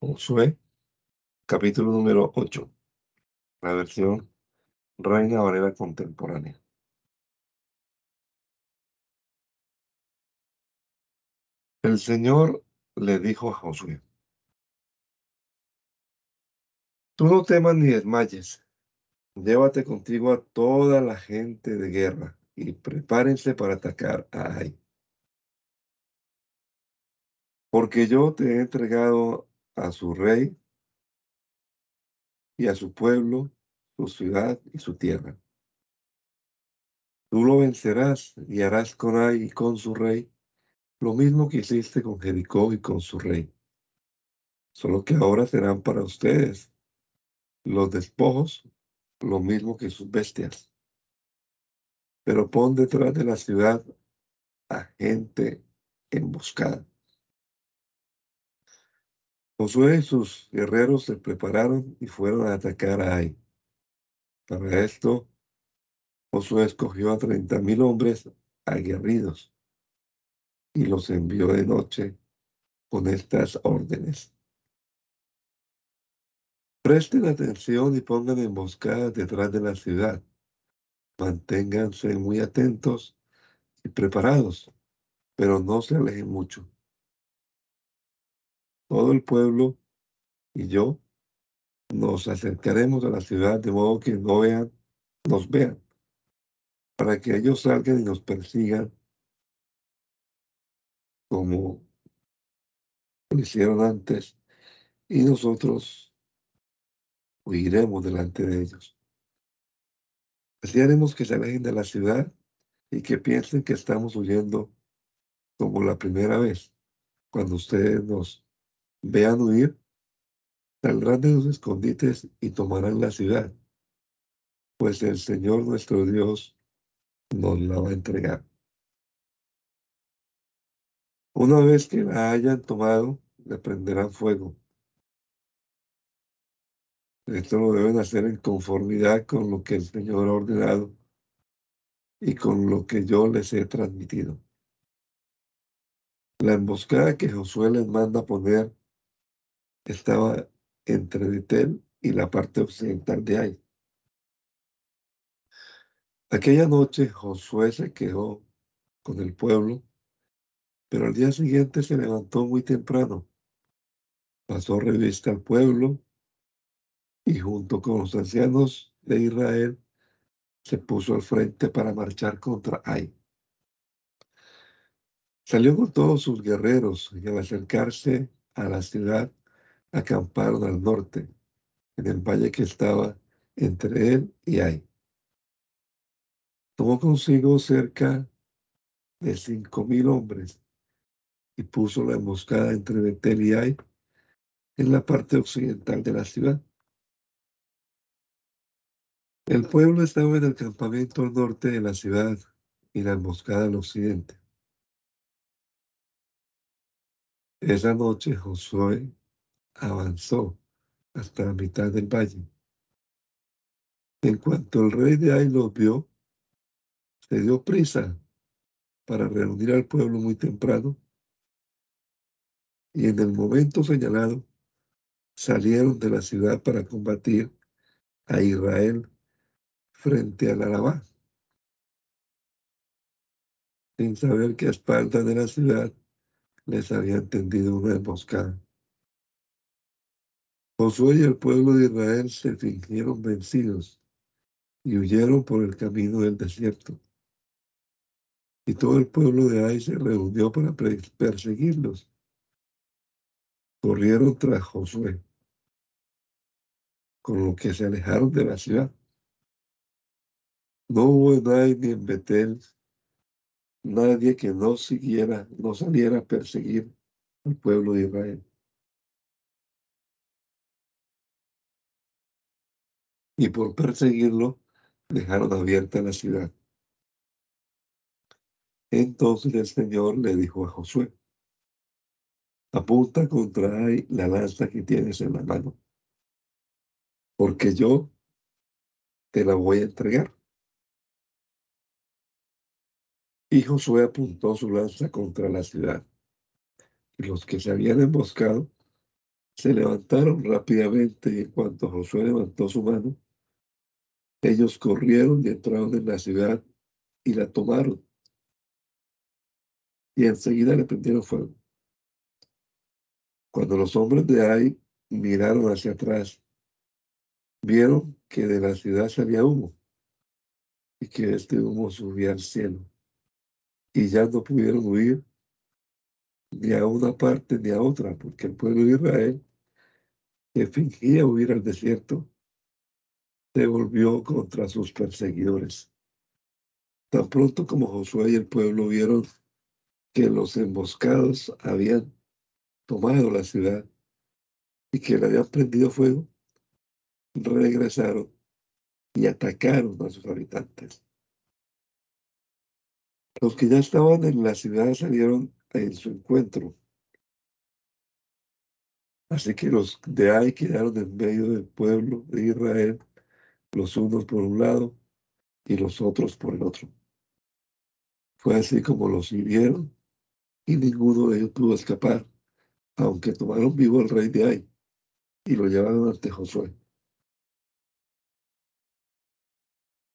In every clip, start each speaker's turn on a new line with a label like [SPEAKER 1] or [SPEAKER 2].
[SPEAKER 1] Josué, capítulo número 8, la versión Reina Valera contemporánea. El Señor le dijo a Josué, Tú no temas ni desmayes, llévate contigo a toda la gente de guerra y prepárense para atacar a Ai. Porque yo te he entregado a su rey y a su pueblo, su ciudad y su tierra. Tú lo vencerás y harás con Ai y con su rey lo mismo que hiciste con Jericó y con su rey. Solo que ahora serán para ustedes los despojos, lo mismo que sus bestias. Pero pon detrás de la ciudad a gente emboscada. Josué y sus guerreros se prepararon y fueron a atacar a Ai. Para esto, Josué escogió a treinta mil hombres aguerridos y los envió de noche con estas órdenes. Presten atención y pongan emboscadas detrás de la ciudad. Manténganse muy atentos y preparados, pero no se alejen mucho. Todo el pueblo y yo nos acercaremos a la ciudad de modo que no vean, nos vean, para que ellos salgan y nos persigan como lo hicieron antes y nosotros huiremos delante de ellos. Así haremos que se alejen de la ciudad y que piensen que estamos huyendo como la primera vez. Cuando ustedes nos vean huir, saldrán de sus escondites y tomarán la ciudad, pues el Señor nuestro Dios nos la va a entregar. Una vez que la hayan tomado, le prenderán fuego esto lo deben hacer en conformidad con lo que el Señor ha ordenado y con lo que yo les he transmitido. La emboscada que Josué les manda poner estaba entre Betel y la parte occidental de Ai. Aquella noche Josué se quejó con el pueblo, pero al día siguiente se levantó muy temprano. Pasó revista al pueblo y junto con los ancianos de Israel se puso al frente para marchar contra Ai. Salió con todos sus guerreros y al acercarse a la ciudad acamparon al norte, en el valle que estaba entre él y Ai. Tomó consigo cerca de cinco mil hombres y puso la emboscada entre Betel y Ai en la parte occidental de la ciudad. El pueblo estaba en el campamento al norte de la ciudad y la emboscada al occidente. Esa noche Josué avanzó hasta la mitad del valle. En cuanto el rey de Ai lo vio, se dio prisa para reunir al pueblo muy temprano y en el momento señalado salieron de la ciudad para combatir a Israel frente al Arabá, sin saber que a espaldas de la ciudad les había tendido una emboscada. Josué y el pueblo de Israel se fingieron vencidos y huyeron por el camino del desierto. Y todo el pueblo de Ai se reunió para perseguirlos. Corrieron tras Josué, con lo que se alejaron de la ciudad. No hubo en ni en Betel nadie que no siguiera, no saliera a perseguir al pueblo de Israel. Y por perseguirlo, dejaron abierta la ciudad. Entonces el Señor le dijo a Josué, apunta contra ahí la lanza que tienes en la mano, porque yo te la voy a entregar. Y Josué apuntó su lanza contra la ciudad. Y los que se habían emboscado se levantaron rápidamente y en cuanto Josué levantó su mano, ellos corrieron y entraron en la ciudad y la tomaron. Y enseguida le prendieron fuego. Cuando los hombres de Ai miraron hacia atrás, vieron que de la ciudad salía humo y que este humo subía al cielo. Y ya no pudieron huir ni a una parte ni a otra, porque el pueblo de Israel, que fingía huir al desierto, se volvió contra sus perseguidores. Tan pronto como Josué y el pueblo vieron que los emboscados habían tomado la ciudad y que le habían prendido fuego, regresaron y atacaron a sus habitantes. Los que ya estaban en la ciudad salieron en su encuentro. Así que los de ahí quedaron en medio del pueblo de Israel, los unos por un lado y los otros por el otro. Fue así como los hirieron y ninguno de ellos pudo escapar, aunque tomaron vivo al rey de Ai y lo llevaron ante Josué.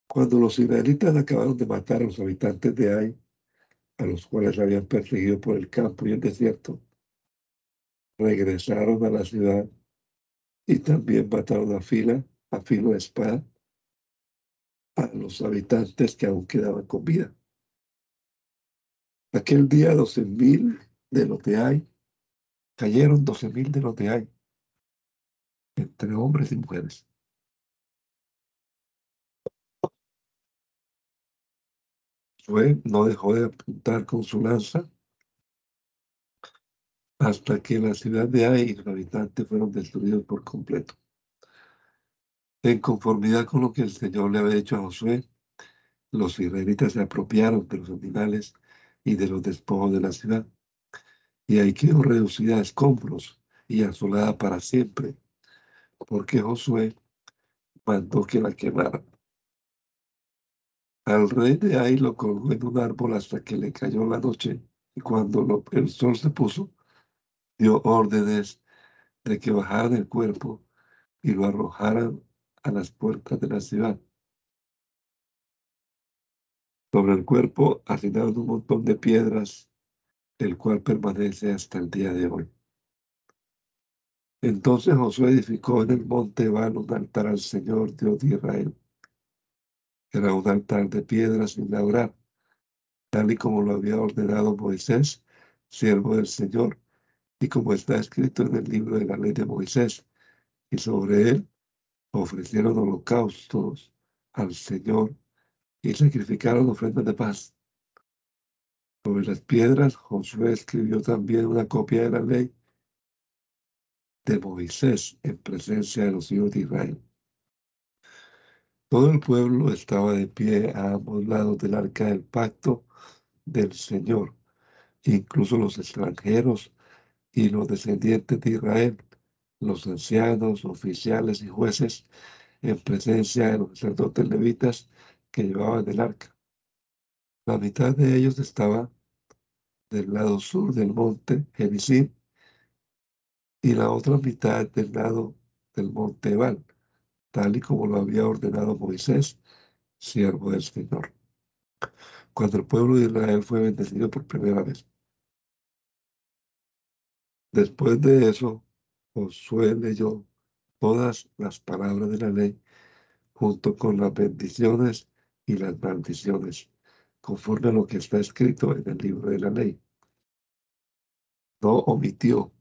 [SPEAKER 1] Cuando los israelitas acabaron de matar a los habitantes de Ai, a los cuales habían perseguido por el campo y el desierto, regresaron a la ciudad y también mataron a fila, a filo de espada, a los habitantes que aún quedaban con vida. Aquel día doce mil de los de Ai, cayeron doce mil de los de Ai, entre hombres y mujeres. No dejó de apuntar con su lanza hasta que la ciudad de Ai y los habitantes fueron destruidos por completo. En conformidad con lo que el Señor le había hecho a Josué, los israelitas se apropiaron de los animales y de los despojos de la ciudad. Y ahí quedó reducida a escombros y asolada para siempre, porque Josué mandó que la quemaran. Al rey de ahí lo colgó en un árbol hasta que le cayó la noche, y cuando el sol se puso, dio órdenes de que bajaran el cuerpo y lo arrojaran a las puertas de la ciudad. Sobre el cuerpo asignaron un montón de piedras, el cual permanece hasta el día de hoy. Entonces Josué edificó en el monte Ebal un altar al Señor Dios de Israel era un altar de piedras sin labrar, tal y como lo había ordenado Moisés, siervo del Señor, y como está escrito en el libro de la ley de Moisés. Y sobre él ofrecieron holocaustos al Señor y sacrificaron ofrendas de paz. Sobre las piedras, Josué escribió también una copia de la ley de Moisés en presencia de los hijos de Israel. Todo el pueblo estaba de pie a ambos lados del arca del pacto del Señor, incluso los extranjeros y los descendientes de Israel, los ancianos, oficiales y jueces, en presencia de los sacerdotes levitas que llevaban el arca. La mitad de ellos estaba del lado sur del monte Gerizim y la otra mitad del lado del monte Ebal tal y como lo había ordenado Moisés, siervo del Señor. Cuando el pueblo de Israel fue bendecido por primera vez. Después de eso, Josué leyó todas las palabras de la ley junto con las bendiciones y las maldiciones, conforme a lo que está escrito en el libro de la ley. No omitió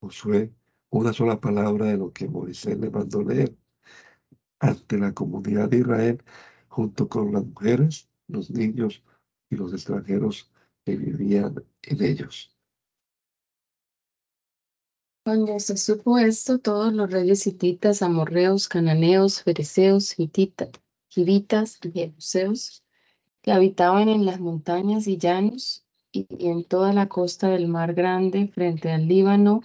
[SPEAKER 1] Josué una sola palabra de lo que Moisés le mandó leer ante la comunidad de Israel junto con las mujeres, los niños y los extranjeros que vivían en ellos.
[SPEAKER 2] Cuando se supo esto, todos los reyes hititas, amorreos, cananeos, fereceos, hititas, givitas y jebuseos que habitaban en las montañas y llanos y en toda la costa del mar grande frente al Líbano,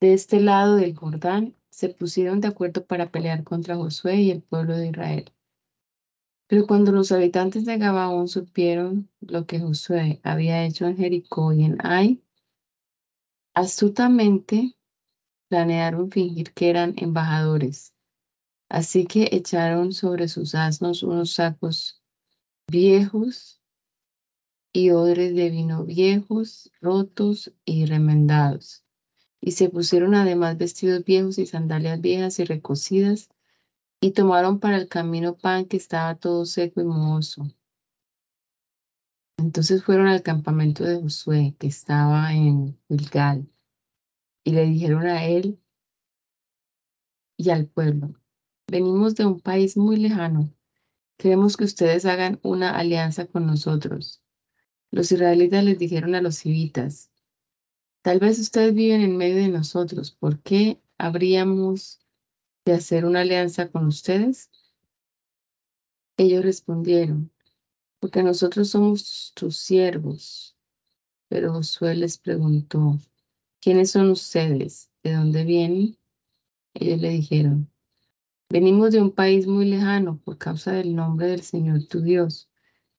[SPEAKER 2] de este lado del Jordán, se pusieron de acuerdo para pelear contra Josué y el pueblo de Israel. Pero cuando los habitantes de Gabaón supieron lo que Josué había hecho en Jericó y en Ai, astutamente planearon fingir que eran embajadores. Así que echaron sobre sus asnos unos sacos viejos y odres de vino viejos, rotos y remendados. Y se pusieron además vestidos viejos y sandalias viejas y recocidas, y tomaron para el camino pan que estaba todo seco y mohoso. Entonces fueron al campamento de Josué, que estaba en Gilgal, y le dijeron a él y al pueblo, venimos de un país muy lejano, queremos que ustedes hagan una alianza con nosotros. Los israelitas les dijeron a los civitas, tal vez ustedes viven en medio de nosotros, ¿por qué habríamos de hacer una alianza con ustedes? Ellos respondieron, porque nosotros somos tus siervos. Pero Josué les preguntó, ¿quiénes son ustedes? ¿De dónde vienen? Ellos le dijeron, venimos de un país muy lejano por causa del nombre del Señor tu Dios.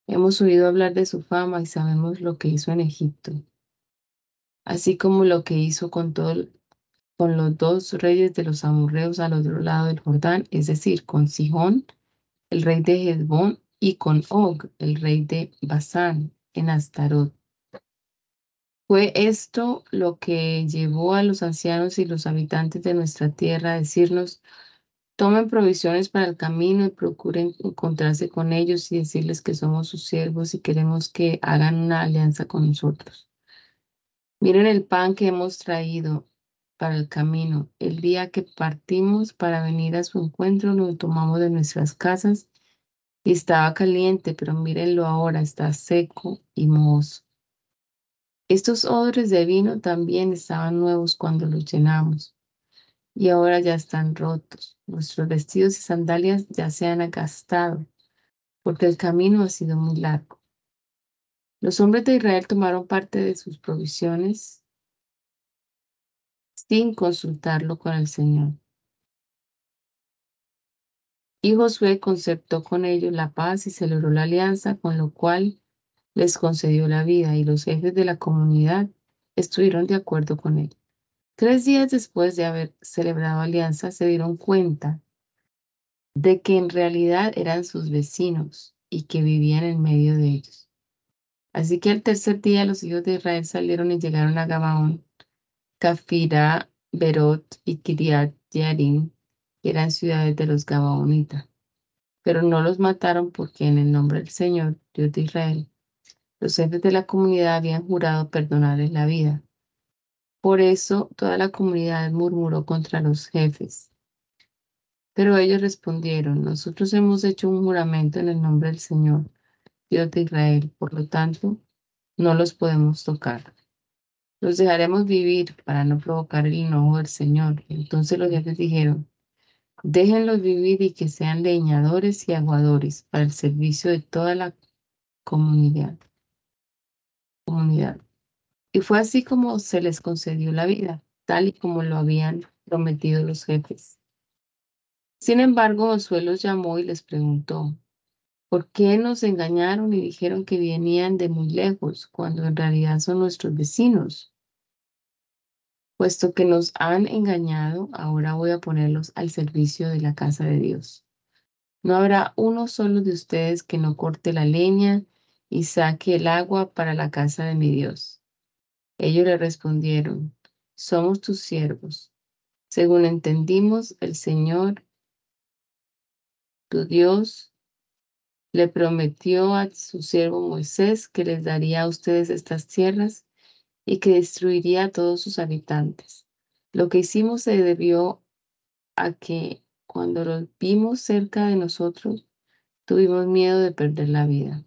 [SPEAKER 2] Hemos oído hablar de su fama y sabemos lo que hizo en Egipto, así como lo que hizo con, todo, con los dos reyes de los amorreos al otro lado del Jordán, es decir, con Sihón, el rey de Hezbón, y con Og, el rey de Basán, en Astarot. Fue esto lo que llevó a los ancianos y los habitantes de nuestra tierra a decirnos, tomen provisiones para el camino y procuren encontrarse con ellos y decirles que somos sus siervos y queremos que hagan una alianza con nosotros. Miren el pan que hemos traído para el camino. El día que partimos para venir a su encuentro, lo tomamos de nuestras casas estaba caliente, pero mírenlo ahora, está seco y mohoso. Estos odres de vino también estaban nuevos cuando los llenamos y ahora ya están rotos. Nuestros vestidos y sandalias ya se han agastado porque el camino ha sido muy largo. Los hombres de Israel tomaron parte de sus provisiones sin consultarlo con el Señor. Y Josué conceptó con ellos la paz y celebró la alianza, con lo cual les concedió la vida, y los jefes de la comunidad estuvieron de acuerdo con él. Tres días después de haber celebrado alianza, se dieron cuenta de que en realidad eran sus vecinos y que vivían en medio de ellos. Así que al tercer día los hijos de Israel salieron y llegaron a Gabaón, Cafira, Berot y Kiriat Yarim, eran ciudades de los Gabaonitas. Pero no los mataron porque en el nombre del Señor, Dios de Israel, los jefes de la comunidad habían jurado perdonarles la vida. Por eso toda la comunidad murmuró contra los jefes. Pero ellos respondieron, nosotros hemos hecho un juramento en el nombre del Señor, Dios de Israel, por lo tanto, no los podemos tocar. Los dejaremos vivir para no provocar el enojo del Señor. Entonces los jefes dijeron, Déjenlos vivir y que sean leñadores y aguadores para el servicio de toda la comunidad. comunidad. Y fue así como se les concedió la vida, tal y como lo habían prometido los jefes. Sin embargo, Josué los llamó y les preguntó, ¿por qué nos engañaron y dijeron que venían de muy lejos cuando en realidad son nuestros vecinos? Puesto que nos han engañado, ahora voy a ponerlos al servicio de la casa de Dios. No habrá uno solo de ustedes que no corte la leña y saque el agua para la casa de mi Dios. Ellos le respondieron, somos tus siervos. Según entendimos, el Señor, tu Dios, le prometió a su siervo Moisés que les daría a ustedes estas tierras y que destruiría a todos sus habitantes. Lo que hicimos se debió a que cuando los vimos cerca de nosotros, tuvimos miedo de perder la vida.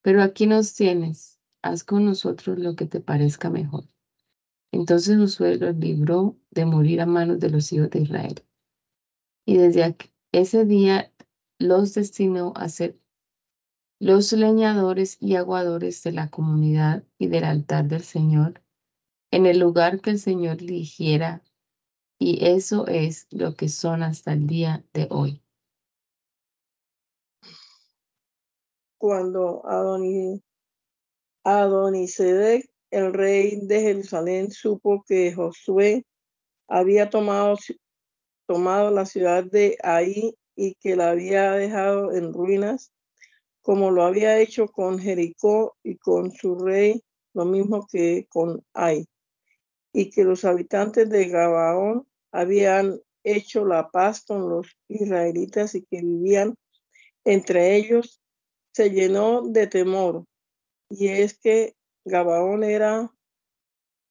[SPEAKER 2] Pero aquí nos tienes, haz con nosotros lo que te parezca mejor. Entonces Josué los libró de morir a manos de los hijos de Israel. Y desde ese día los destinó a ser los leñadores y aguadores de la comunidad y del altar del Señor en el lugar que el Señor eligiera, y eso es lo que son hasta el día de hoy.
[SPEAKER 3] Cuando Adonisedec el rey de Jerusalén supo que Josué había tomado, tomado la ciudad de Ahí y que la había dejado en ruinas, como lo había hecho con Jericó y con su rey, lo mismo que con Ai, y que los habitantes de Gabaón habían hecho la paz con los israelitas y que vivían entre ellos, se llenó de temor. Y es que Gabaón era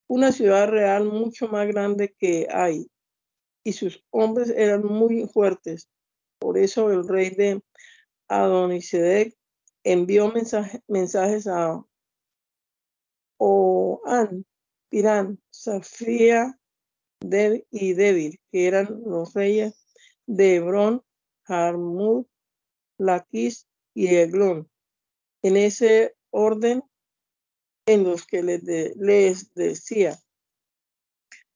[SPEAKER 3] una ciudad real mucho más grande que Ai, y sus hombres eran muy fuertes. Por eso el rey de Adonisedec envió mensajes a Oan, Pirán, Safía y David, que eran los reyes de Hebrón, Jarmut, Laquis y Eglón, en ese orden en los que les decía,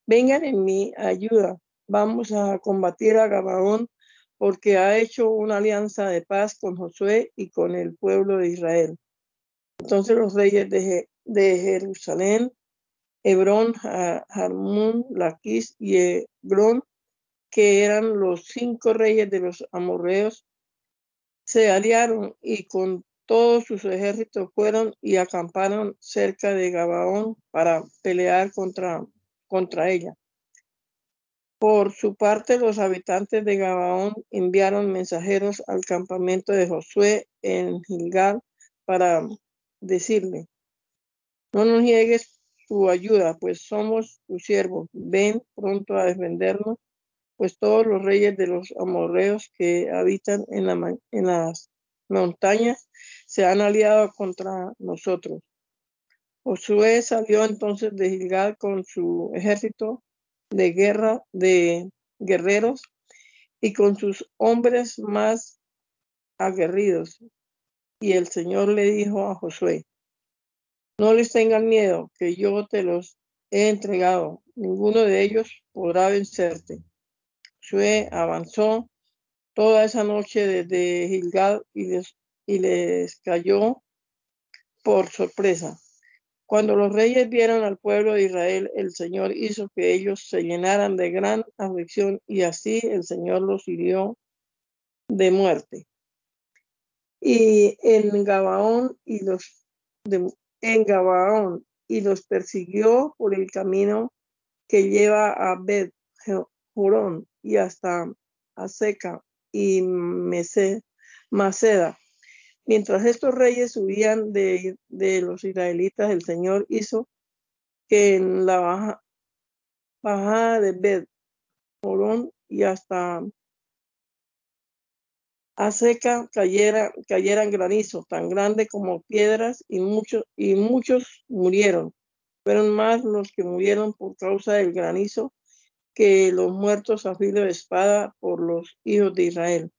[SPEAKER 3] vengan en mi ayuda, vamos a combatir a Gabaón porque ha hecho una alianza de paz con Josué y con el pueblo de Israel. Entonces los reyes de, Jerusalén, Hebrón, Jarmún, Laquis y Eglón, que eran los cinco reyes de los amorreos, se aliaron y con todos sus ejércitos fueron y acamparon cerca de Gabaón para pelear contra, contra ella. Por su parte, los habitantes de Gabaón enviaron mensajeros al campamento de Josué en Gilgal para decirle, no nos niegues tu ayuda, pues somos tus siervos, ven pronto a defendernos, pues todos los reyes de los amorreos que habitan en las montañas se han aliado contra nosotros. Josué salió entonces de Gilgal con su ejército de guerra de guerreros y con sus hombres más aguerridos. Y el Señor le dijo a Josué, no les tengan miedo, que yo te los he entregado. Ninguno de ellos podrá vencerte. Josué avanzó toda esa noche desde Gilgal y les, y les cayó por sorpresa. Cuando los reyes vieron al pueblo de Israel, el Señor hizo que ellos se llenaran de gran aflicción y así el Señor los hirió de muerte. Y en Gabaón y los en Gabaón y los persiguió por el camino que lleva a Bet Jurón y hasta Aseca y Maceda. Mientras estos reyes subían de, los israelitas, el Señor hizo que en la bajada de Bet Morón y hasta Aseca cayera, cayeran granizo tan grande como piedras y muchos, y muchos murieron. Fueron más los que murieron por causa del granizo que los muertos a filo de espada por los hijos de Israel.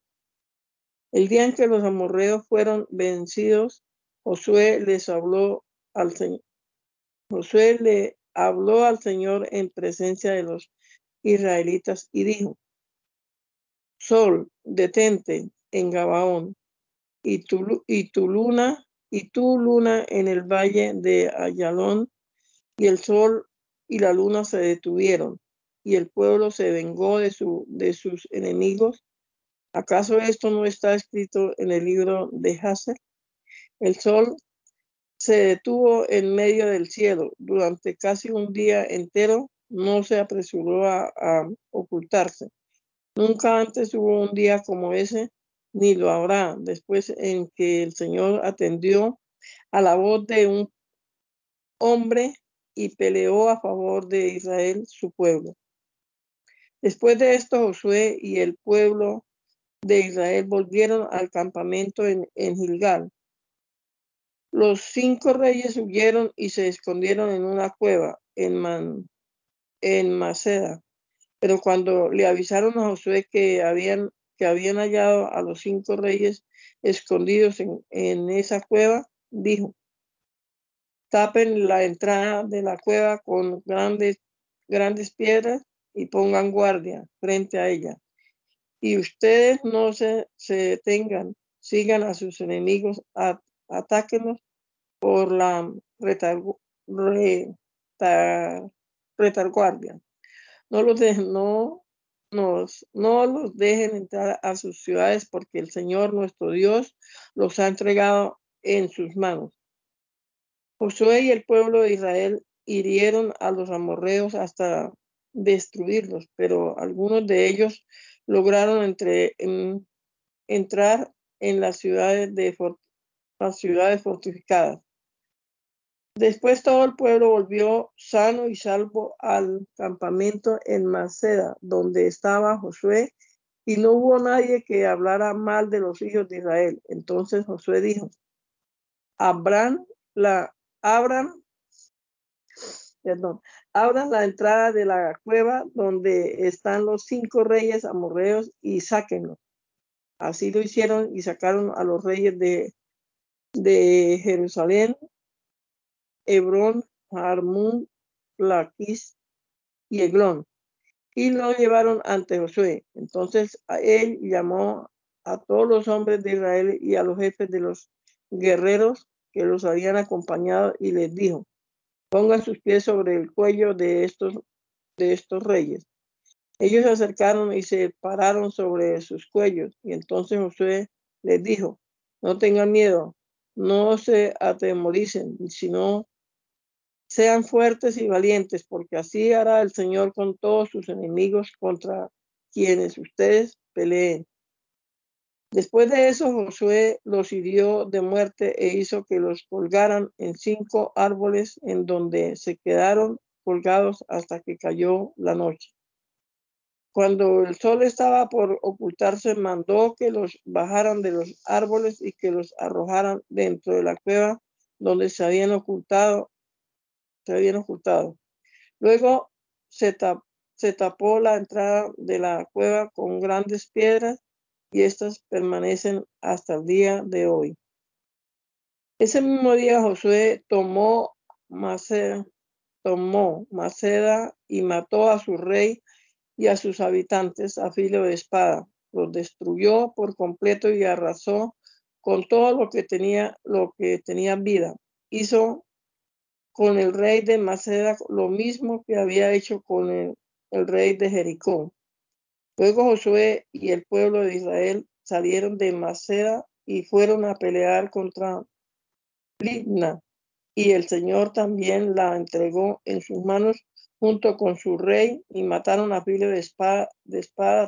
[SPEAKER 3] El día en que los amorreos fueron vencidos, Josué les habló al Señor. Josué le habló al Señor en presencia de los israelitas y dijo, Sol, detente en Gabaón, y tu, tu luna, y tu luna en el valle de Ayalón, y el sol y la luna se detuvieron y el pueblo se vengó de, su, de sus enemigos. ¿Acaso esto no está escrito en el libro de Hazel? El sol se detuvo en medio del cielo durante casi un día entero, no se apresuró a, ocultarse. Nunca antes hubo un día como ese, ni lo habrá después en que el Señor atendió a la voz de un hombre y peleó a favor de Israel, su pueblo. Después de esto, Josué y el pueblo de Israel volvieron al campamento en, Gilgal. Los cinco reyes huyeron y se escondieron en una cueva en, en Maceda. Pero cuando le avisaron a Josué que habían, que habían hallado a los cinco reyes escondidos en, en esa cueva, dijo, tapen la entrada de la cueva con grandes, grandes piedras y pongan guardia frente a ella. Y ustedes no se, se detengan, sigan a sus enemigos, atáquenos por la retaguardia. No los, dejen, no, no los dejen entrar a sus ciudades porque el Señor nuestro Dios los ha entregado en sus manos. Josué y el pueblo de Israel hirieron a los amorreos hasta destruirlos, pero algunos de ellos lograron entre, entrar en las ciudades, fortificadas. Después todo el pueblo volvió sano y salvo al campamento en Maceda, donde estaba Josué, y no hubo nadie que hablara mal de los hijos de Israel. Entonces Josué dijo, abran la, abran, perdón, abran la entrada de la cueva donde están los cinco reyes amorreos y sáquenlos. Así lo hicieron y sacaron a los reyes de, Jerusalén Hebrón, Harmón, Laquis y Eglón, y lo llevaron ante Josué. Entonces él llamó a todos los hombres de Israel y a los jefes de los guerreros que los habían acompañado y les dijo, pongan sus pies sobre el cuello de estos, de estos reyes. Ellos se acercaron y se pararon sobre sus cuellos. Y entonces Josué les dijo, no tengan miedo, no se atemoricen, sino sean fuertes y valientes, porque así hará el Señor con todos sus enemigos contra quienes ustedes peleen. Después de eso, Josué los hirió de muerte e hizo que los colgaran en cinco árboles en donde se quedaron colgados hasta que cayó la noche. Cuando el sol estaba por ocultarse, mandó que los bajaran de los árboles y que los arrojaran dentro de la cueva donde se habían ocultado se habían ocultado. Luego se, se tapó la entrada de la cueva con grandes piedras y estas permanecen hasta el día de hoy. Ese mismo día Josué tomó Maceda, tomó Maceda y mató a su rey y a sus habitantes a filo de espada. Los destruyó por completo y arrasó con todo lo que tenía, lo que tenía vida. Hizo con el rey de Maceda lo mismo que había hecho con el, rey de Jericó. Luego Josué y el pueblo de Israel salieron de Maceda y fueron a pelear contra Libna, y el Señor también la entregó en sus manos junto con su rey y mataron a filo de espada, de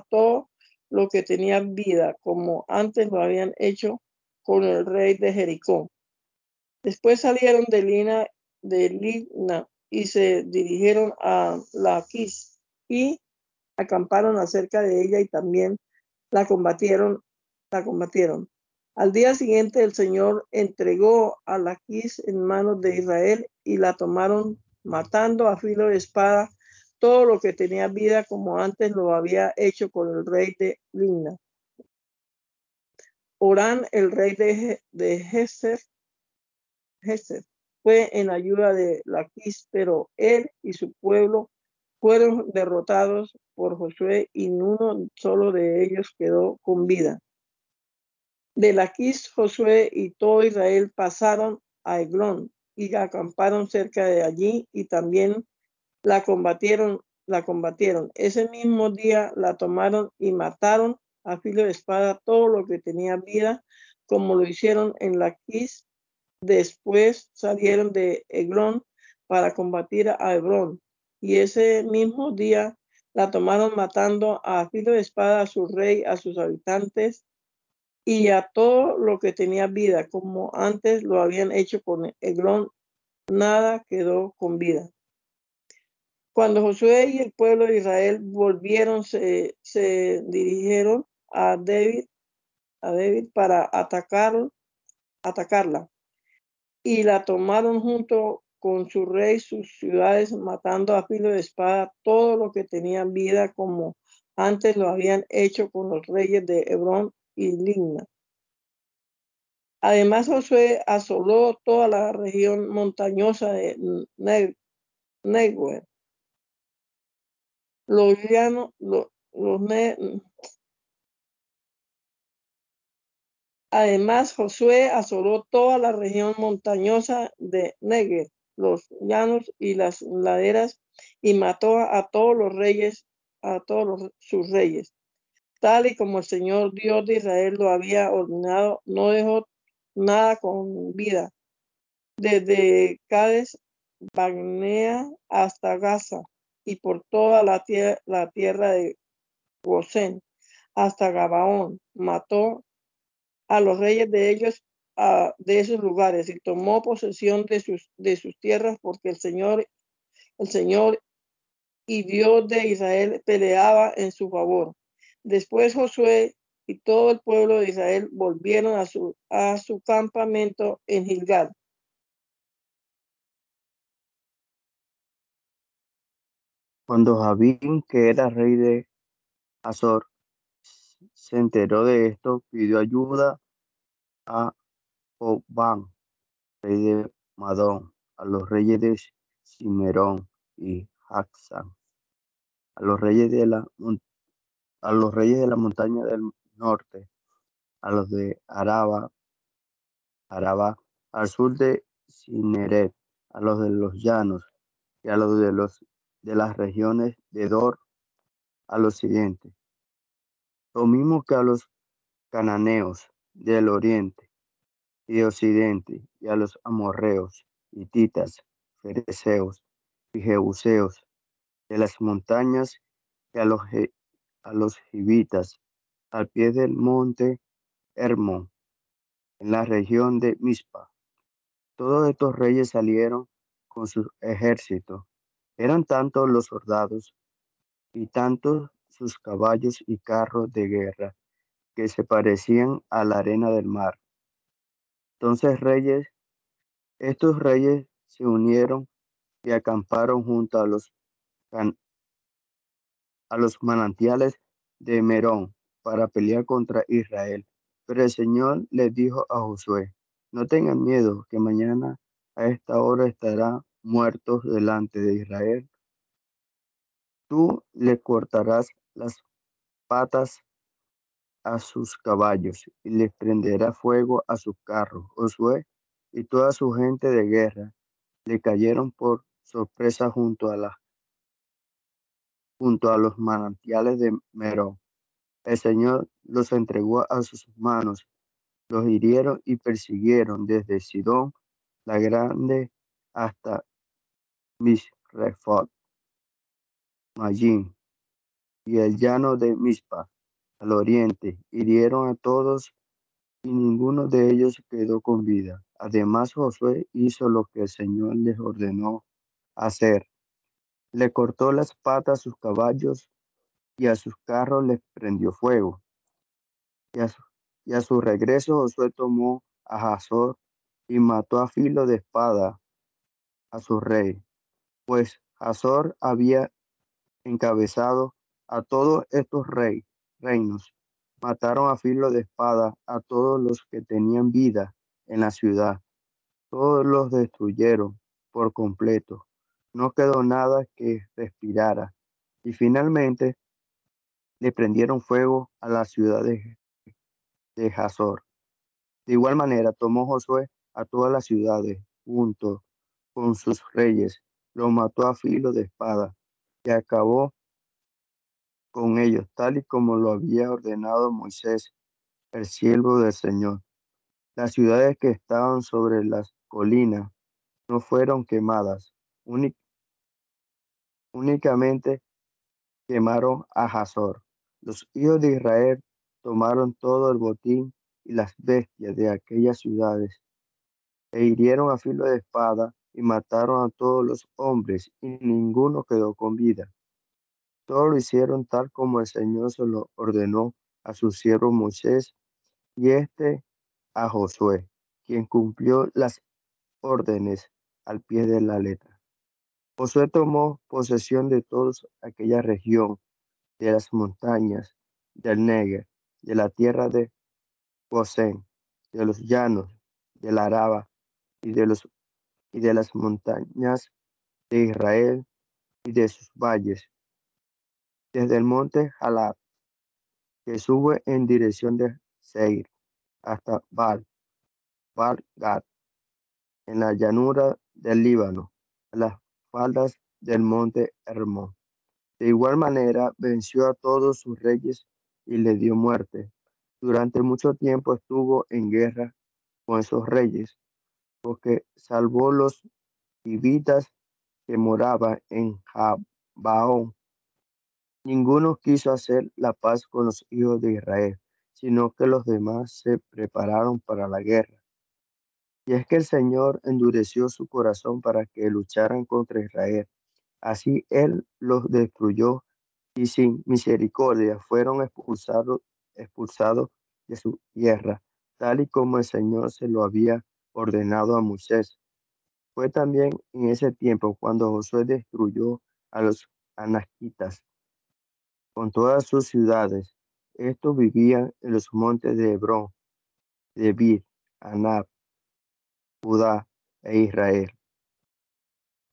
[SPEAKER 3] todo lo que tenía vida, como antes lo habían hecho con el rey de Jericó. Después salieron de Lina de Ligna y se dirigieron a Laquis y acamparon acerca de ella y también la combatieron, la combatieron. Al día siguiente el Señor entregó a Laquis en manos de Israel y la tomaron matando a filo de espada todo lo que tenía vida como antes lo había hecho con el rey de Ligna. Orán, el rey de, de Geser, fue en ayuda de Laquis, pero él y su pueblo fueron derrotados por Josué y uno solo de ellos quedó con vida. De Laquis, Josué y todo Israel pasaron a Eglón y acamparon cerca de allí y también la combatieron, la combatieron. Ese mismo día la tomaron y mataron a filo de espada todo lo que tenía vida, como lo hicieron en Laquis Después salieron de Eglón para combatir a Hebrón, y ese mismo día la tomaron matando a filo de espada a su rey, a sus habitantes y a todo lo que tenía vida, como antes lo habían hecho con Eglón, nada quedó con vida. Cuando Josué y el pueblo de Israel volvieron, se, se dirigieron a David, a David para atacar, atacarla y la tomaron junto con su rey, sus ciudades, matando a filo de espada todo lo que tenían vida, como antes lo habían hecho con los reyes de Hebrón y Ligna. Además, Josué asoló toda la región montañosa de Negev. Los, llanos, los, Además, Josué asoló toda la región montañosa de Negev, los llanos y las laderas, y mató a todos los reyes, a todos sus reyes. Tal y como el Señor Dios de Israel lo había ordenado, no dejó nada con vida. Desde Cádiz, Bagnea hasta Gaza, y por toda la, la tierra de Gosén, hasta Gabaón, mató a los reyes de ellos de esos lugares y tomó posesión de sus, de sus tierras porque el Señor, el Señor y Dios de Israel peleaba en su favor. Después Josué y todo el pueblo de Israel volvieron a su, a su campamento en Gilgal.
[SPEAKER 4] Cuando Javín, que era rey de Azor, se enteró de esto, pidió ayuda a Obán, rey de Madón, a los reyes de Cimerón y Haxan, a los reyes de la a los reyes de la montaña del norte, a los de Araba, Araba, al sur de Cineret, a los de los llanos y a los de los de las regiones de Dor al occidente, lo mismo que a los cananeos del oriente y occidente, y a los amorreos, hititas, fereceos y jebuseos de las montañas, y a los, a los jibitas, al pie del monte Hermón, en la región de Mispa. Todos estos reyes salieron con su ejército. Eran tantos los soldados y tantos sus caballos y carros de guerra que se parecían a la arena del mar. Entonces reyes, estos reyes se unieron y acamparon junto a los, a los manantiales de Merón para pelear contra Israel. Pero el Señor les dijo a Josué, no tengan miedo, que mañana a esta hora estarán muertos delante de Israel. Tú le cortarás las patas a sus caballos y les prenderá fuego a sus carros. Josué y toda su gente de guerra le cayeron por sorpresa junto a, junto a los manantiales de Merón. El Señor los entregó a sus manos, los hirieron y persiguieron desde Sidón la Grande hasta Misrefot, Mayín y el llano de Mispa al oriente, hirieron a todos y ninguno de ellos quedó con vida. Además Josué hizo lo que el Señor les ordenó hacer. Le cortó las patas a sus caballos y a sus carros les prendió fuego. Y a su, regreso Josué tomó a Hazor y mató a filo de espada a su rey, pues Hazor había encabezado a todos estos reyes reinos. Mataron a filo de espada a todos los que tenían vida en la ciudad. Todos los destruyeron por completo. No quedó nada que respirara. Y finalmente le prendieron fuego a la ciudad de, de Hazor. De igual manera tomó Josué a todas las ciudades junto con sus reyes. Lo mató a filo de espada y acabó con ellos, tal y como lo había ordenado Moisés, el siervo del Señor. Las ciudades que estaban sobre las colinas no fueron quemadas, únicamente quemaron a Hazor. Los hijos de Israel tomaron todo el botín y las bestias de aquellas ciudades e hirieron a filo de espada y mataron a todos los hombres y ninguno quedó con vida. Todo lo hicieron tal como el Señor se lo ordenó a su siervo Moisés y este a Josué, quien cumplió las órdenes al pie de la letra. Josué tomó posesión de toda aquella región, de las montañas, del Negev, de la tierra de Gosén, de los llanos, de la Araba y de, los, y de las montañas de Israel y de sus valles, desde el monte Jalab, que sube en dirección de Seir, hasta Baal, Baal Gad, en la llanura del Líbano, a las faldas del monte Hermón. De igual manera, venció a todos sus reyes y le dio muerte. Durante mucho tiempo estuvo en guerra con esos reyes, porque salvó los hivitas que moraban en Jabaón. Ninguno quiso hacer la paz con los hijos de Israel, sino que los demás se prepararon para la guerra. Y es que el Señor endureció su corazón para que lucharan contra Israel. Así Él los destruyó y sin misericordia fueron expulsados, expulsados de su tierra, tal y como el Señor se lo había ordenado a Moisés. Fue también en ese tiempo cuando Josué destruyó a los anaquitas con todas sus ciudades. Estos vivían en los montes de Hebrón, Debir, Anab, Judá e Israel.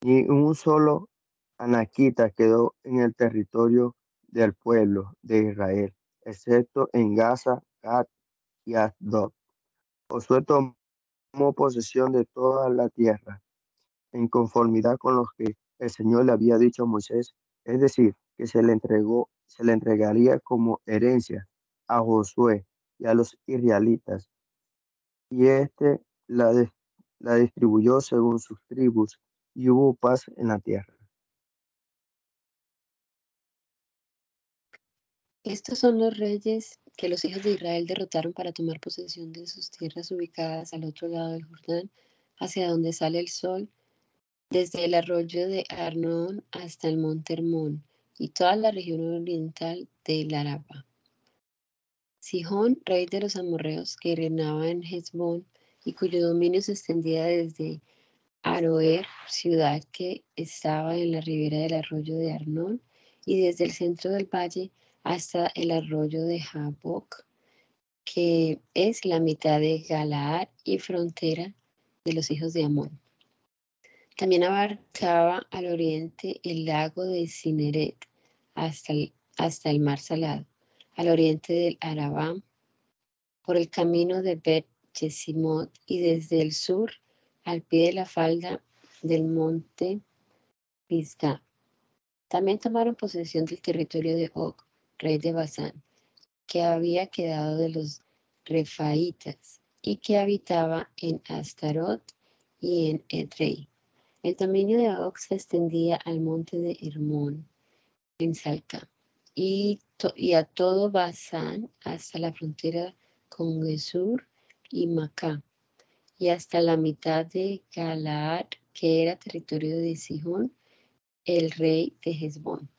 [SPEAKER 4] Ni un solo anaquita quedó en el territorio del pueblo de Israel, excepto en Gaza, Gad y Asdod. Josué tomó posesión de toda la tierra, en conformidad con lo que el Señor le había dicho a Moisés, es decir, que se le entregó, se le entregaría como herencia a Josué y a los israelitas. Y este la, la distribuyó según sus tribus, y hubo paz en la tierra.
[SPEAKER 5] Estos son los reyes que los hijos de Israel derrotaron para tomar posesión de sus tierras ubicadas al otro lado del Jordán, hacia donde sale el sol, desde el arroyo de Arnón hasta el monte Hermón y toda la región oriental del Araba. Sihón, rey de los amorreos, que reinaba en Hezbón y cuyo dominio se extendía desde Aroer, ciudad que estaba en la ribera del arroyo de Arnón, y desde el centro del valle hasta el arroyo de Jaboc, que es la mitad de Galaad y frontera de los hijos de Amón. También abarcaba al oriente el lago de Cineret hasta el, hasta el mar Salado, al oriente del Arabam, por el camino de Bet y desde el sur al pie de la falda del monte Pisgah. También tomaron posesión del territorio de Og, rey de Basán, que había quedado de los refaitas y que habitaba en Astarot y en Edrei. El dominio de Og se extendía al monte de Hermón, en Salca, y, a todo Basán hasta la frontera con Gesur y Macá, y hasta la mitad de Galaad, que era territorio de Sihón, el rey de Hezbón.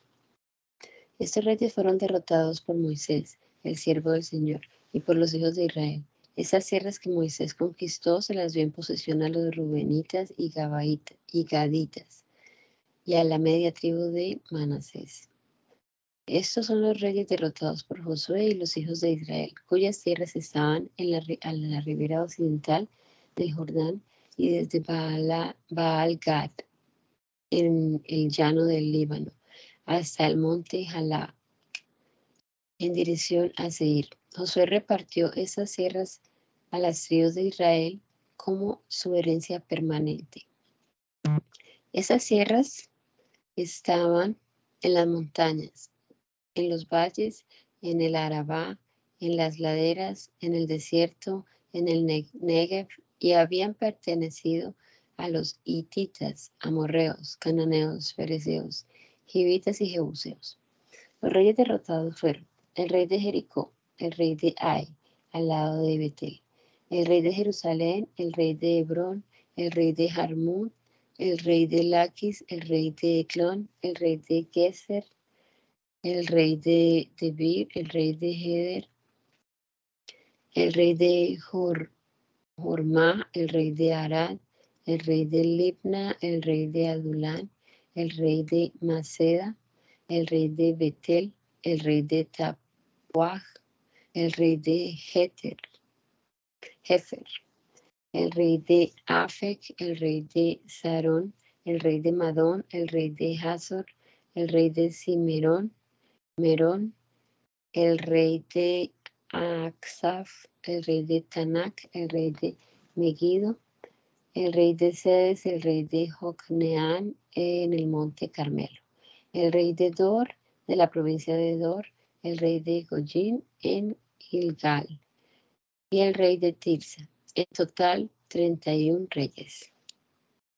[SPEAKER 5] Estos reyes fueron derrotados por Moisés, el siervo del Señor, y por los hijos de Israel. Esas tierras que Moisés conquistó se las dio en posesión a los rubenitas y, gaditas y a la media tribu de Manasés. Estos son los reyes derrotados por Josué y los hijos de Israel, cuyas tierras estaban en la, la ribera occidental del Jordán y desde Baal, Baal Gad, en el llano del Líbano, hasta el monte Jalá, en dirección a Seir. Josué repartió esas sierras a las tribus de Israel como su herencia permanente. Esas sierras estaban en las montañas, en los valles, en el Arabá, en las laderas, en el desierto, en el Negev, y habían pertenecido a los hititas, amorreos, cananeos, fereceos, Givitas y Jebuseos. Los reyes derrotados fueron el rey de Jericó, el rey de Ai, al lado de Betel, el rey de Jerusalén, el rey de Hebrón, el rey de Jarmut, el rey de Laquis, el rey de Eclón, el rey de Geser, el rey de Debir, el rey de Heder, el rey de Jor, el rey de Arad, el rey de Libna, el rey de Adulán, el rey de Maceda, el rey de Betel, el rey de Tapuaj, el rey de Heter, Hefer, el rey de Afek, el rey de Sarón, el rey de Madón, el rey de Hazor, el rey de Simerón, Merón, el rey de Aksaf, el rey de Tanak, el rey de Megido, el rey de Sedes, el rey de Jocneán en el monte Carmelo, el rey de Dor, de la provincia de Dor, el rey de Goyim en Gilgal y el rey de Tirsa. En total, 31 reyes.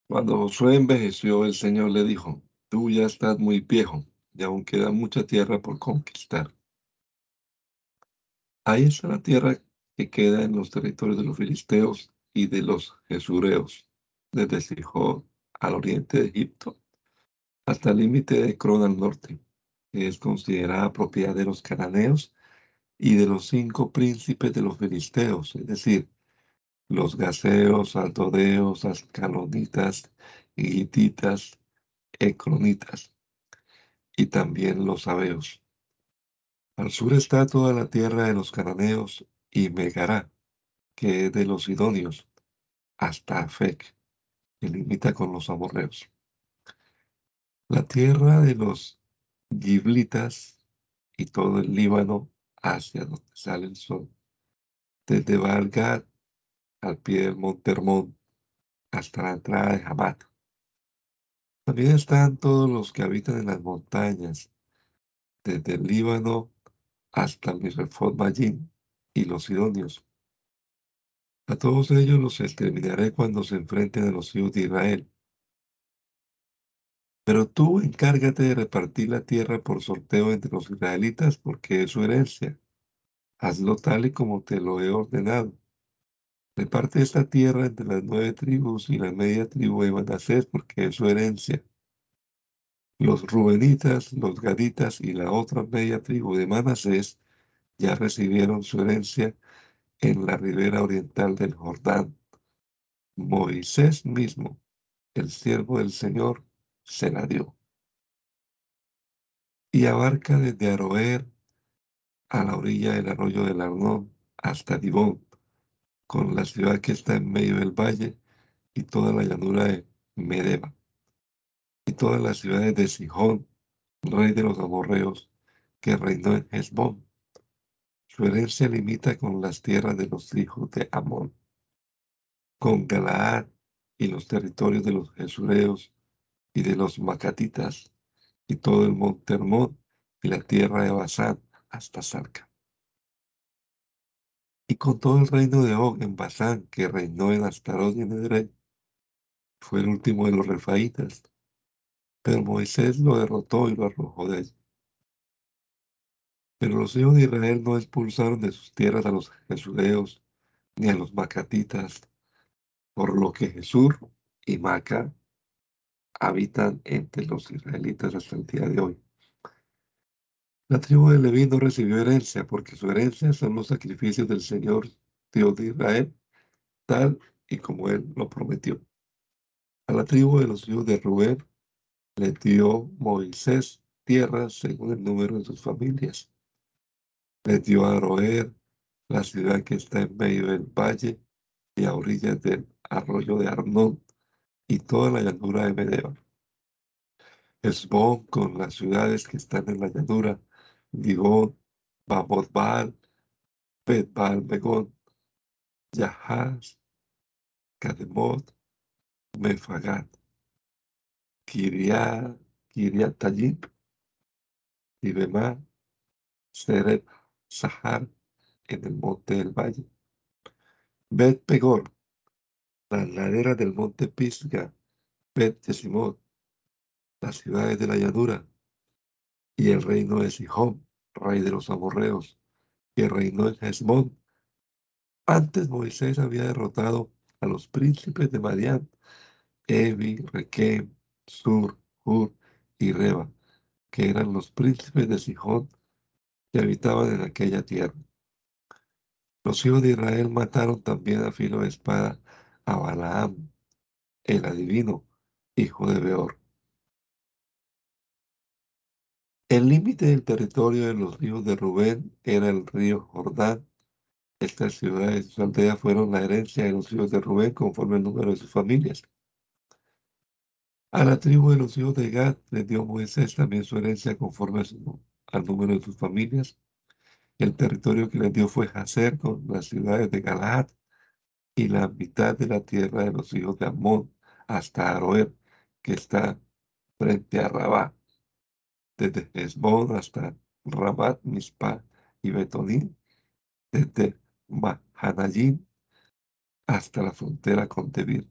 [SPEAKER 1] Cuando Josué envejeció, el Señor le dijo, tú ya estás muy viejo y aún queda mucha tierra por conquistar. Ahí está la tierra que queda en los territorios de los filisteos y de los jesureos, desde Sijón al oriente de Egipto, hasta el límite de Cron al norte, que es considerada propiedad de los cananeos y de los cinco príncipes de los filisteos, es decir, los gaseos, altodeos, ascalonitas, hititas, ecronitas, y también los sabeos. Al sur está toda la tierra de los cananeos y Megará, que es de los sidonios, hasta Afec, que limita con los amorreos. La tierra de los giblitas y todo el Líbano hacia donde sale el sol, desde Valgad al pie del monte Hermón hasta la entrada de Hamat. También están todos los que habitan en las montañas, desde el Líbano hasta el Misrefot Mayín y los Sidonios. A todos ellos los exterminaré cuando se enfrenten a los hijos de Israel. Pero tú encárgate de repartir la tierra por sorteo entre los israelitas porque es su herencia. Hazlo tal y como te lo he ordenado. Reparte esta tierra entre las nueve tribus y la media tribu de Manasés porque es su herencia. Los Rubenitas, los Gaditas y la otra media tribu de Manasés ya recibieron su herencia en la ribera oriental del Jordán. Moisés mismo, el siervo del Señor, se la dio. Y abarca desde Aroer a la orilla del arroyo del Arnón hasta Dibón, con la ciudad que está en medio del valle y toda la llanura de Medeba, y todas las ciudades de Sijón, rey de los amorreos, que reinó en Hezbón. Su herencia limita con las tierras de los hijos de Amón, con Galaad y los territorios de los Jesureos y de los Macatitas, y todo el monte Hermón y la tierra de Basán hasta Sarca y con todo el reino de Og en Basán, que reinó en Astarot y en. Fue el último de los refaítas, pero Moisés lo derrotó y lo arrojó de allí. Pero los hijos de Israel no expulsaron de sus tierras a los jesudeos ni a los macatitas, por lo que Jesús y Maca habitan entre los israelitas hasta el día de hoy. La tribu de Leví no recibió herencia, porque su herencia son los sacrificios del Señor Dios de Israel, tal y como él lo prometió. A la tribu de los hijos de Rubén le dio Moisés tierras según el número de sus familias. Le dio a Roer la ciudad que está en medio del valle y a orillas del arroyo de Arnón y toda la llanura de Medeor. Esbón con las ciudades que están en la llanura Digón, Bamotbal, Betbal, Megón, Yahaz, Kademot, Mefagat, Kiriat, Kiriatayim, Ibemá, Seret, Sahar, en el monte del valle. Bet Pegor, la ladera del monte Pisga, Bet Yesimot, las ciudades de la llanura, y el reino de Sihón, rey de los amorreos, que reinó en Hezbón. Antes Moisés había derrotado a los príncipes de Madián, Evi, Requem, Sur, Hur y Reba, que eran los príncipes de Sihón que habitaban en aquella tierra. Los hijos de Israel mataron también a filo de espada a Balaam, el adivino, hijo de Beor. El límite del territorio de los ríos de Rubén era el río Jordán. Estas ciudades y sus aldeas fueron la herencia de los hijos de Rubén conforme al número de sus familias. A la tribu de los hijos de Gad les dio Moisés también su herencia conforme al número de sus familias. El territorio que les dio fue Hazer con las ciudades de Galaad, y la mitad de la tierra de los hijos de Amón hasta Aroer, que está frente a Rabá, desde Hezbón hasta Rabat, Mispa y Betonín, desde Mahanayim hasta la frontera con Debir.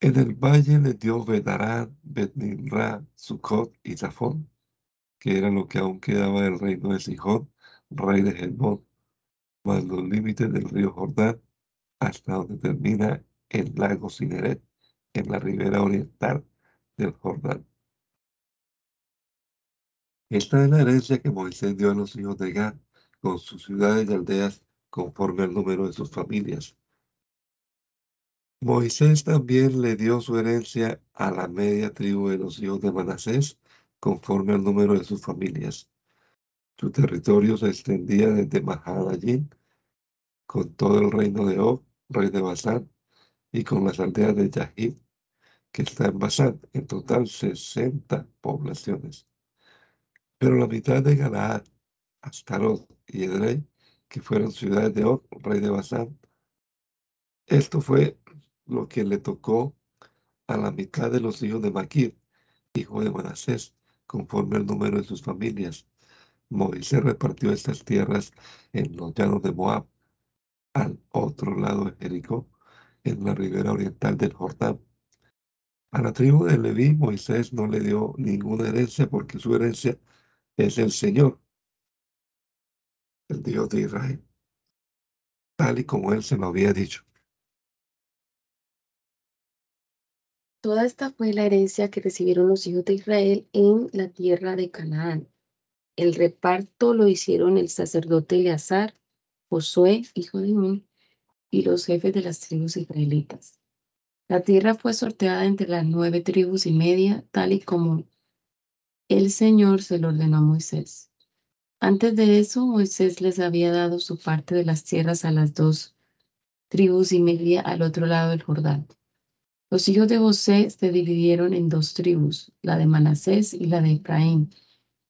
[SPEAKER 1] En el valle le dio Bedarán, Betnimra, Sucot y Zafón, que era lo que aún quedaba del reino de Sijón, rey de Hezbón, más los límites del río Jordán, hasta donde termina el lago Cineret, en la ribera oriental del Jordán. Esta es la herencia que Moisés dio a los hijos de Gad, con sus ciudades y aldeas conforme al número de sus familias. Moisés también le dio su herencia a la media tribu de los hijos de Manasés, conforme al número de sus familias. Su territorio se extendía desde Mahadallín, con todo el reino de Og, rey de Basán, y con las aldeas de Yahid, que está en Basán, en total 60 poblaciones. Pero la mitad de Galaad, Astarot y Edrei, que fueron ciudades de Og, rey de Basán, esto fue lo que le tocó a la mitad de los hijos de Maquir, hijo de Manasés, conforme al número de sus familias. Moisés repartió estas tierras en los llanos de Moab, al otro lado de Jericó, en la ribera oriental del Jordán. A la tribu de Leví, Moisés no le dio ninguna herencia porque su herencia es el Señor, el Dios de Israel, tal y como él se lo había dicho.
[SPEAKER 2] Toda esta fue la herencia que recibieron los hijos de Israel en la tierra de Canaán. El reparto lo hicieron el sacerdote Eleazar, Josué, hijo de Nun, y los jefes de las tribus israelitas. La tierra fue sorteada entre las nueve tribus y media, tal y como el Señor se lo ordenó a Moisés. Antes de eso, Moisés les había dado su parte de las tierras a las dos tribus y media al otro lado del Jordán. Los hijos de José se dividieron en dos tribus, la de Manasés y la de Efraín,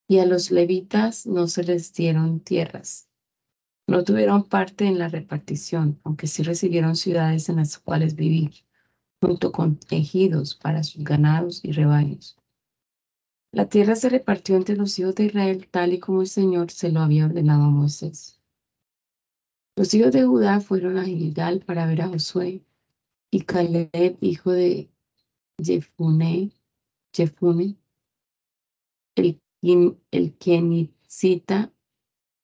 [SPEAKER 2] y a los levitas no se les dieron tierras. No tuvieron parte en la repartición, aunque sí recibieron ciudades en las cuales vivir, junto con ejidos para sus ganados y rebaños. La tierra se repartió entre los hijos de Israel tal y como el Señor se lo había ordenado a Moisés. Los hijos de Judá fueron a Gilgal para ver a Josué, y Caleb, hijo de Jefune, Jefune el, el Kenizita,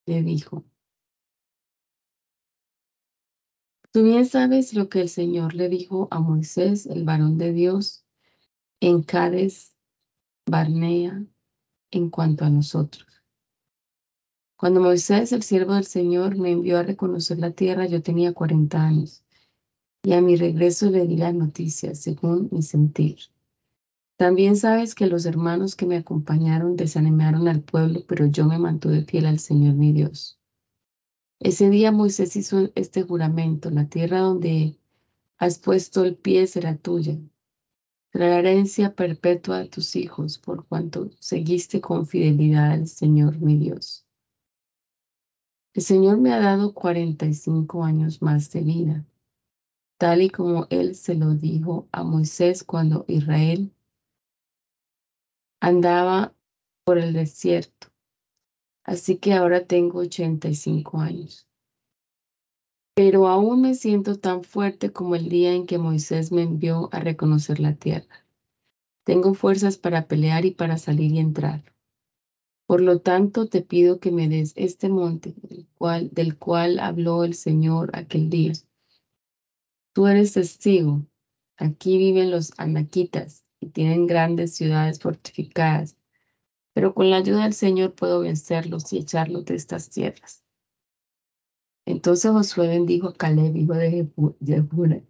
[SPEAKER 2] le dijo, Tú bien sabes lo que el Señor le dijo a Moisés, el varón de Dios, en Cades Barnea, en cuanto a nosotros. Cuando Moisés, el siervo del Señor, me envió a reconocer la tierra, yo tenía 40 años y a mi regreso le di las noticias según mi sentir. También sabes que los hermanos que me acompañaron desanimaron al pueblo, pero yo me mantuve fiel al Señor mi Dios. Ese día Moisés hizo este juramento, la tierra donde has puesto el pie será tuya, la herencia perpetua de tus hijos, por cuanto seguiste con fidelidad al Señor mi Dios. El Señor me ha dado cuarenta y cinco años más de vida tal y como él se lo dijo a Moisés cuando Israel andaba por el desierto. Así que ahora tengo 85 años. Pero aún me siento tan fuerte como el día en que Moisés me envió a reconocer la tierra. Tengo fuerzas para pelear y para salir y entrar. Por lo tanto, te pido que me des este monte del cual, del cual habló el Señor aquel día Tú eres testigo. Aquí viven los anaquitas y tienen grandes ciudades fortificadas, pero con la ayuda del Señor puedo vencerlos y echarlos de estas tierras. Entonces Josué bendijo a Caleb, hijo de Jefune,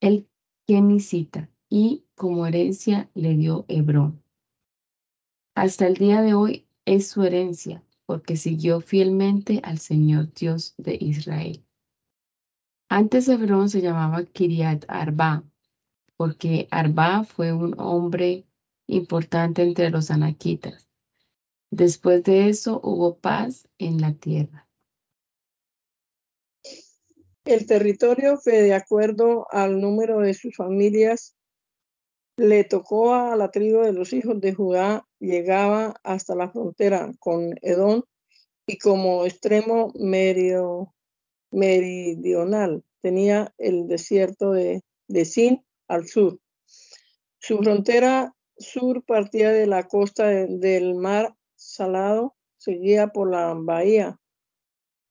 [SPEAKER 2] el Kenisita, y como herencia le dio Hebrón. Hasta el día de hoy es su herencia, porque siguió fielmente al Señor Dios de Israel. Antes Hebrón se llamaba Kiriat Arba, porque Arba fue un hombre importante entre los anaquitas. Después de eso hubo paz en la tierra.
[SPEAKER 3] El territorio que de acuerdo al número de sus familias le tocó a la tribu de los hijos de Judá llegaba hasta la frontera con Edom y como extremo medio, meridional tenía el desierto de, de Sin al sur. Su frontera sur partía de la costa del mar Salado, seguía por la bahía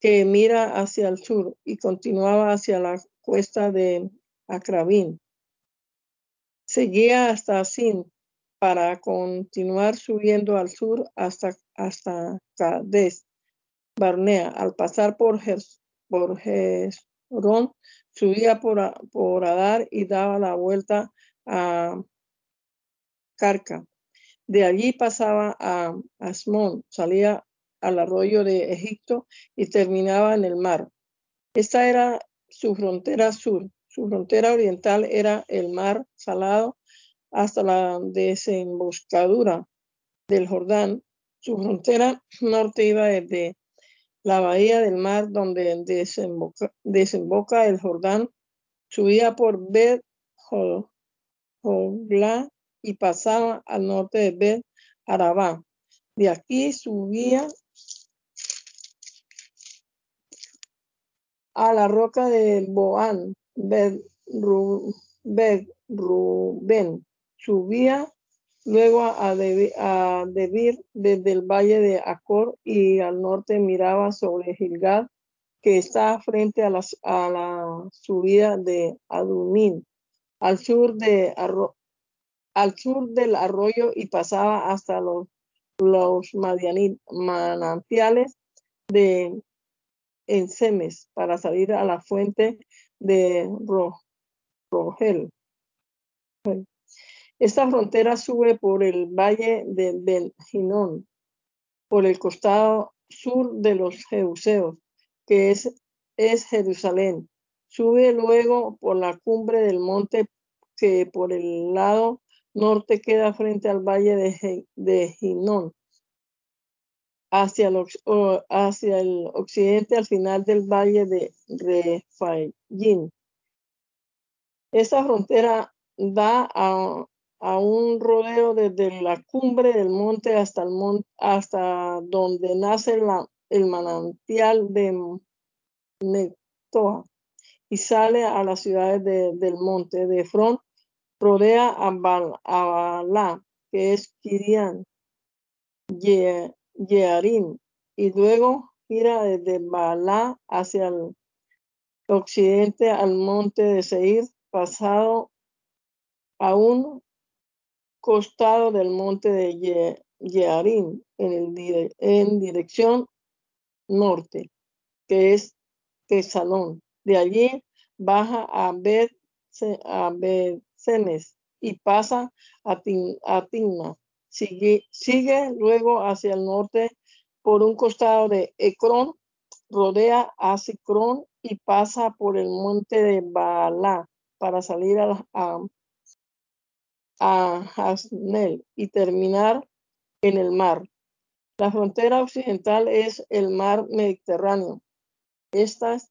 [SPEAKER 3] que mira hacia el sur y continuaba hacia la cuesta de Acrabín. Seguía hasta Sin para continuar subiendo al sur hasta, hasta Barnea. Al pasar por, por subía por, por Adar y daba la vuelta a Carca. De allí pasaba a Asmón, salía al arroyo de Egipto y terminaba en el mar. Esta era su frontera sur. Su frontera oriental era el mar salado hasta la desemboscadura del Jordán. Su frontera norte iba desde la bahía del mar donde desemboca, el Jordán, subía por Bet Jogla y pasaba al norte de Bet Arabá. De aquí subía a la roca de Boán, Bet Rubén. Subía luego a, Debir desde el valle de Acor y al norte miraba sobre Gilgad, que está frente a, a la subida de Adumín, al sur, de, al sur del arroyo y pasaba hasta los, los manantiales de Ensemes para salir a la fuente de Rogel. Esta frontera sube por el valle de Ben por el costado sur de los Jeuseos, que es, es Jerusalén. Sube luego por la cumbre del monte que por el lado norte queda frente al valle de, de hacia el, el occidente al final del valle de Refayín. Esta frontera da a, un rodeo desde la cumbre del monte hasta, el hasta donde nace el manantial de Nectoa y sale a las ciudades del monte de Front, rodea a, Balá, que es Kirian, Yearim, y luego gira desde Balá hacia el occidente al monte de Seir, pasado aún costado del monte de Yearim, en, en dirección norte, que es Tesalón. De allí baja a Bet, a Semes y pasa a, Timna. Sigue, luego hacia el norte por un costado de Ecrón, rodea a Sicrón y pasa por el monte de Baalá para salir a, a, a y terminar en el mar. La frontera occidental es el mar Mediterráneo. Estas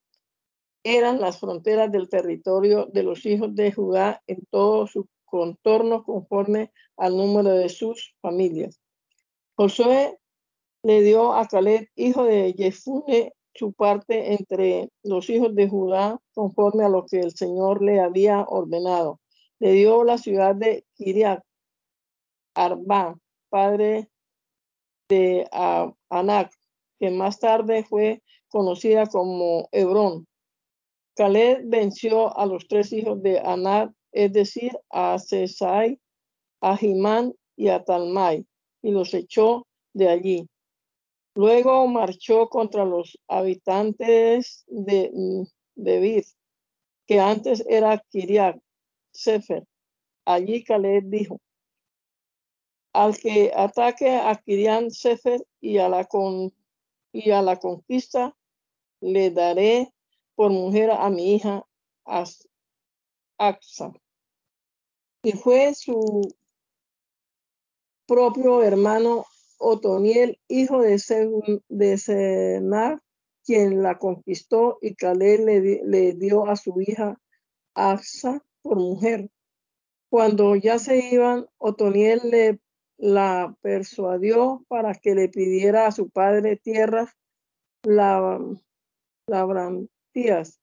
[SPEAKER 3] eran las fronteras del territorio de los hijos de Judá en todo su contorno conforme al número de sus familias. Josué le dio a Caleb, hijo de Jefune, su parte entre los hijos de Judá conforme a lo que el Señor le había ordenado le dio la ciudad de Kiriat Arba, padre de Anak, que más tarde fue conocida como Hebrón. Caleb venció a los tres hijos de Anak, es decir, a Sesai, a Jimán y a Talmai, y los echó de allí. Luego marchó contra los habitantes de, de que antes era Kiriat Sefer. Allí Caleb dijo, al que ataque a Kirian Sefer y a la, con, y a la conquista, le daré por mujer a mi hija Aksa. Y fue su propio hermano Otoniel, hijo de, de Senar, quien la conquistó y Caleb le, le dio a su hija Asa por mujer. Cuando ya se iban, Otoniel le la persuadió para que le pidiera a su padre tierras lab-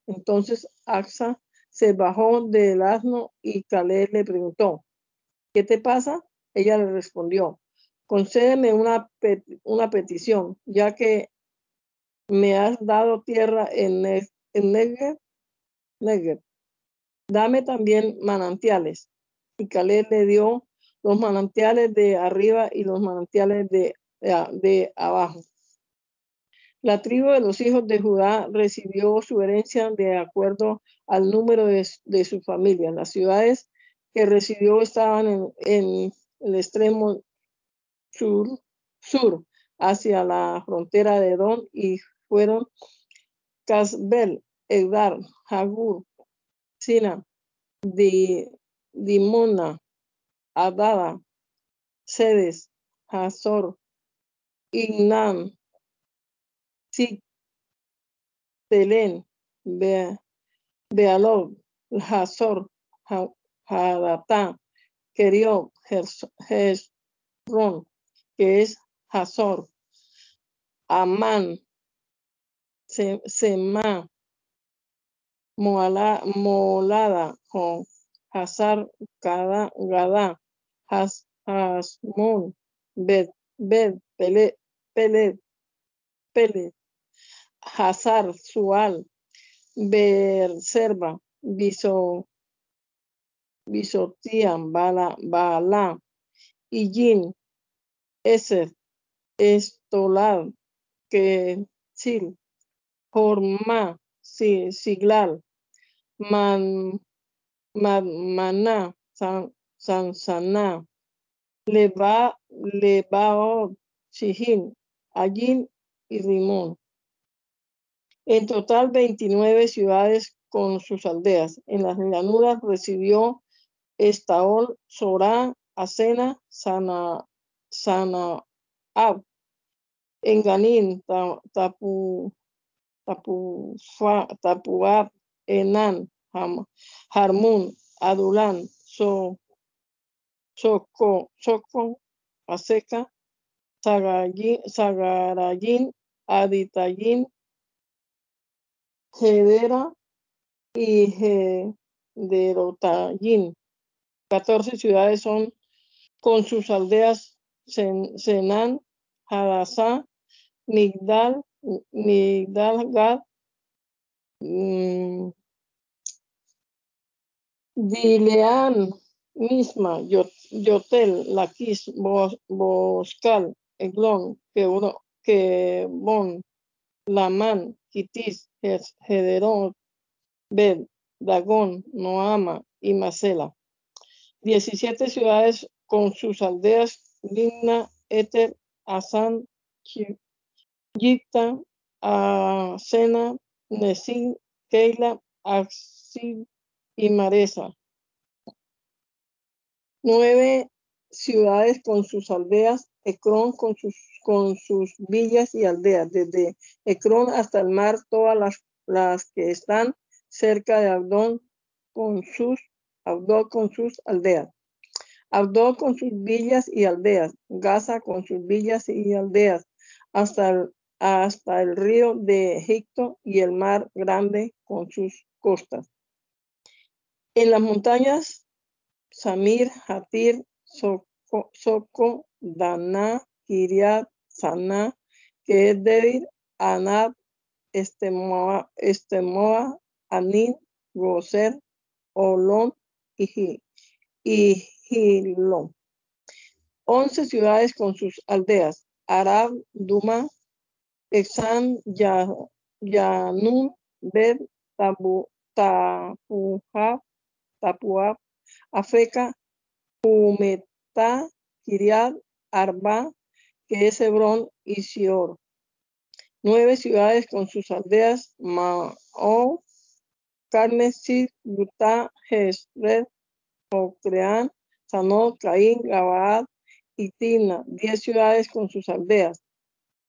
[SPEAKER 3] Entonces Asa se bajó del asno y Caleb le preguntó, ¿qué te pasa? Ella le respondió, concédeme una, una petición, ya que me has dado tierra en, Ne- en Negev, Negev. Dame también manantiales. Y Caleb le dio los manantiales de arriba y los manantiales de, de de abajo. La tribu de los hijos de Judá recibió su herencia de acuerdo al número de, de su familia. Las ciudades que recibió estaban en, el extremo sur, sur, hacia la frontera de Edom y fueron Casbel, Edar, Hagur, Sina, Di, Dimona, Adada, Sedes, Hazor, Ignan, Zik, Telen, Be, Bealov, Hazor, Ha- Hadatá, Keriot, Hez- Hezron, que es Hazor, Amán, Se- Semá, Molada, con Hazar, Haz, Hazmon, Bet, Bet, Pelet, Pelet, Pelet, Hazar, Sual, Berserba, Biso, Bisotian, Bala, Bala, Ijin, Eser, Estolad, Kesil, Horma, Si- Siglal, Man, Man- Maná, San, Sansana, Leba, Lebaot, Sijin, Allín y Rimón. En total, 29 ciudades con sus aldeas. En las llanuras recibió Estaol, Sorá, Acena, Sana, Sanaab. En Ganín, Ta- Tapu, Tapufa- Tapuab, Enan, Ham- Harmún, Adulán, So, Soco, Soco, Aseca, Sagarayín, Aditayín, Gedera y Gederotayín. 14 ciudades son con sus aldeas Sen- Senán, Hadasá, Migdal, Migdal Gad, mm, Dileán misma, Yo- Yotel, Laquis, Bos- Boscal, Eglón, Quebro- Quebón, Lamán, Hez- Gederón, Bed, Dagón, Noama y Macela. 17 ciudades con sus aldeas, Limna, Eter, Asán, Yicta, Asena, Nesin, Keila, Axil y Maresa. Nueve ciudades con sus aldeas, Ecrón con sus, con sus villas y aldeas, desde Ecrón hasta el mar, todas las, las que están cerca de Abdón con sus, Abdón con sus aldeas. Abdón con sus villas y aldeas, Gaza con sus villas y aldeas, hasta el, hasta el río de Egipto y el mar grande con sus costas. En las montañas, Samir, Hatir, Soco, Soco Daná, Kiriat, Saná, que es débil, Anab, Estemoa, Anin, Goser, Olón y, y. Once ciudades con sus aldeas, Arab, Duma, Exan, Ya- Yanun, Bed, Tabu, Tapuja, Tapuab, Afeca, Humetá, Kiriat, Arba, que es Hebrón y Sior. Nueve ciudades con sus aldeas, Mao, Carnes, Sid, Gutá, Jezreel, Ocreán, Sanot, Caín, Gabaad y Timna. Diez ciudades con sus aldeas,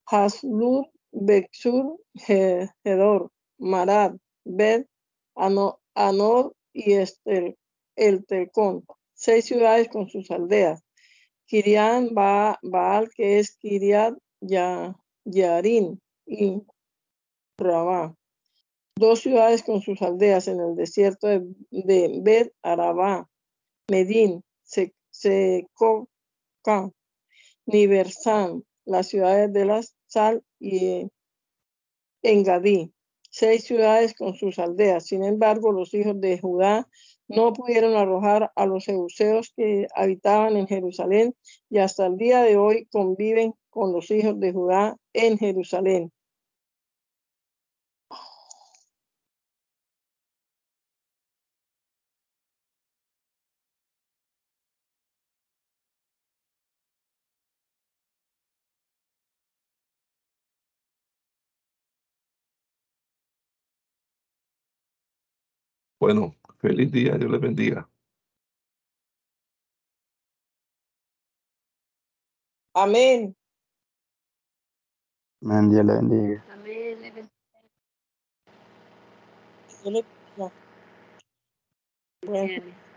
[SPEAKER 3] Haslur, Bexur, Ge- Gedor, Marad, Bet, Ano- Anod y Estel, el Telcón, seis ciudades con sus aldeas. Kirian Ba- Baal, que es Kiriat Ya- Yarin y Rabá. Dos ciudades con sus aldeas en el desierto de, de Bet Arabá, Medín, Se- Secoca, Niversán, las ciudades de la Sal y Engadí, seis ciudades con sus aldeas. Sin embargo, los hijos de Judá no pudieron arrojar a los euseos que habitaban en Jerusalén y hasta el día de hoy conviven con los hijos de Judá en Jerusalén.
[SPEAKER 1] Bueno, feliz día, Dios les bendiga.
[SPEAKER 3] Amén.
[SPEAKER 4] Amén, Dios le bendiga.
[SPEAKER 5] Amén. le bendiga.
[SPEAKER 3] Yo